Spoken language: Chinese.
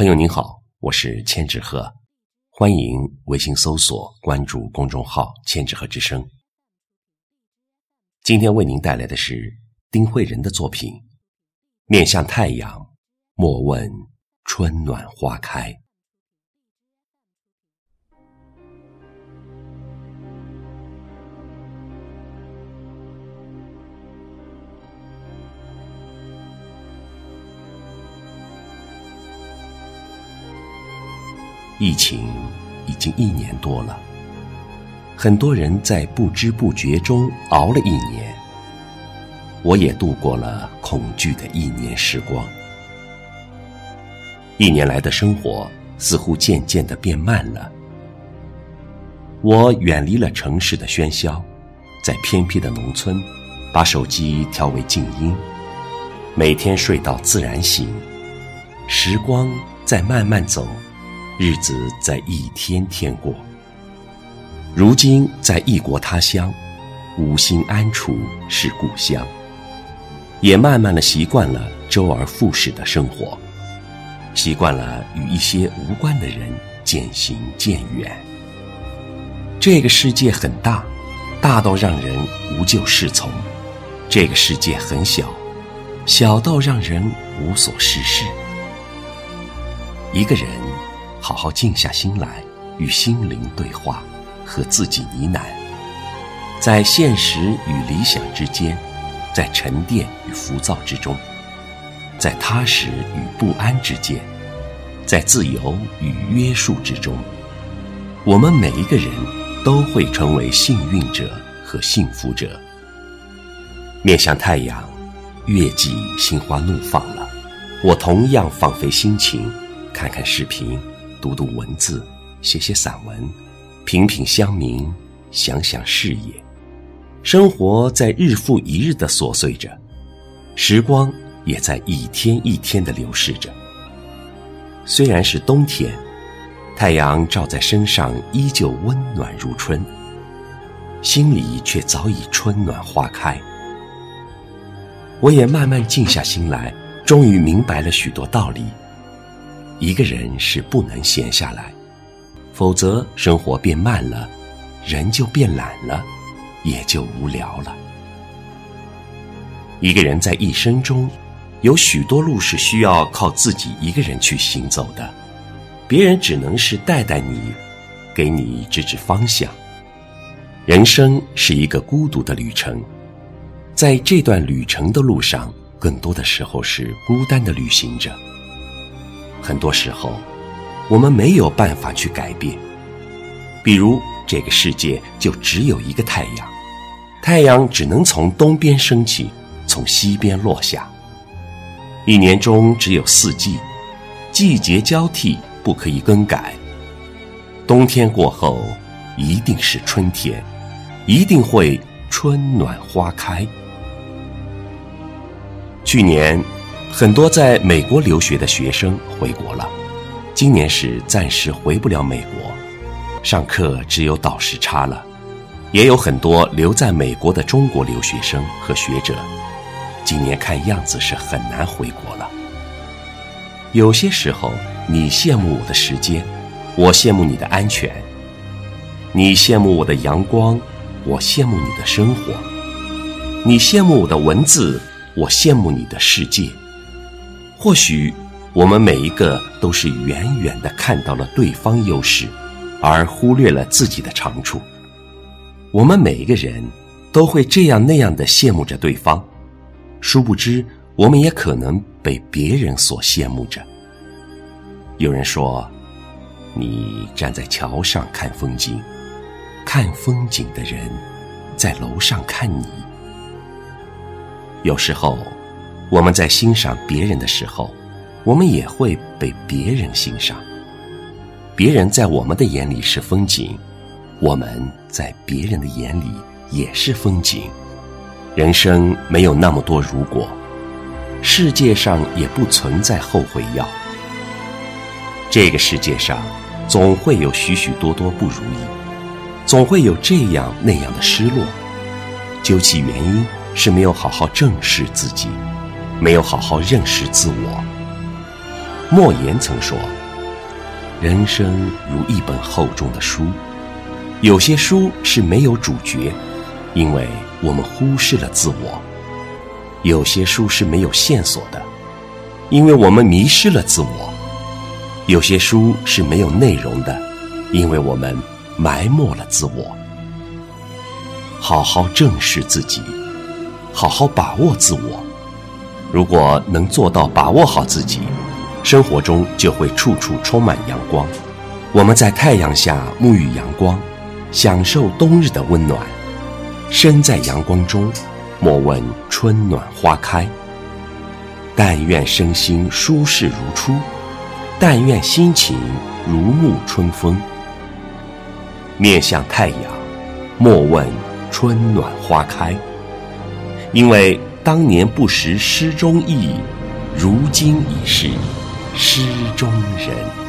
朋友您好，我是千纸鹤，欢迎微信搜索关注公众号“千纸鹤之声”。今天为您带来的是丁慧仁的作品《面向太阳，莫问春暖花开》。疫情已经一年多了，很多人在不知不觉中熬了一年。我也度过了恐惧的一年时光。一年来的生活似乎渐渐的变慢了。我远离了城市的喧嚣，在偏僻的农村，把手机调为静音，每天睡到自然醒。时光在慢慢走。日子在一天天过。如今在异国他乡，无心安处是故乡。也慢慢的习惯了周而复始的生活，习惯了与一些无关的人渐行渐远。这个世界很大，大到让人无就适从；这个世界很小，小到让人无所事事。一个人。好好静下心来，与心灵对话，和自己呢喃，在现实与理想之间，在沉淀与浮躁之中，在踏实与不安之间，在自由与约束之中，我们每一个人都会成为幸运者和幸福者。面向太阳，月季心花怒放了，我同样放飞心情，看看视频。读读文字，写写散文，品品香茗，想想事业。生活在日复一日的琐碎着，时光也在一天一天的流逝着。虽然是冬天，太阳照在身上依旧温暖如春，心里却早已春暖花开。我也慢慢静下心来，终于明白了许多道理。一个人是不能闲下来，否则生活变慢了，人就变懒了，也就无聊了。一个人在一生中，有许多路是需要靠自己一个人去行走的，别人只能是带带你，给你指指方向。人生是一个孤独的旅程，在这段旅程的路上，更多的时候是孤单的旅行着。很多时候，我们没有办法去改变。比如，这个世界就只有一个太阳，太阳只能从东边升起，从西边落下。一年中只有四季，季节交替，不可以更改。冬天过后，一定是春天，一定会春暖花开。去年。很多在美国留学的学生回国了，今年是暂时回不了美国，上课只有倒时差了。也有很多留在美国的中国留学生和学者，今年看样子是很难回国了。有些时候，你羡慕我的时间，我羡慕你的安全；你羡慕我的阳光，我羡慕你的生活；你羡慕我的文字，我羡慕你的世界。或许我们每一个都是远远的看到了对方优势，而忽略了自己的长处。我们每一个人都会这样那样的羡慕着对方，殊不知我们也可能被别人所羡慕着。有人说，你站在桥上看风景，看风景的人在楼上看你。有时候。我们在欣赏别人的时候，我们也会被别人欣赏。别人在我们的眼里是风景，我们在别人的眼里也是风景。人生没有那么多如果，世界上也不存在后悔药。这个世界上总会有许许多多不如意，总会有这样那样的失落。究其原因，是没有好好正视自己。没有好好认识自我。莫言曾说：“人生如一本厚重的书，有些书是没有主角，因为我们忽视了自我；有些书是没有线索的，因为我们迷失了自我；有些书是没有内容的，因为我们埋没了自我。好好正视自己，好好把握自我。如果能做到把握好自己。”生活中就会处处充满阳光，我们在太阳下沐浴阳光，享受冬日的温暖。身在阳光中，莫问春暖花开。但愿身心舒适如初，但愿心情如沐春风。面向太阳，莫问春暖花开。因为当年不识诗中意，如今已是。诗中人。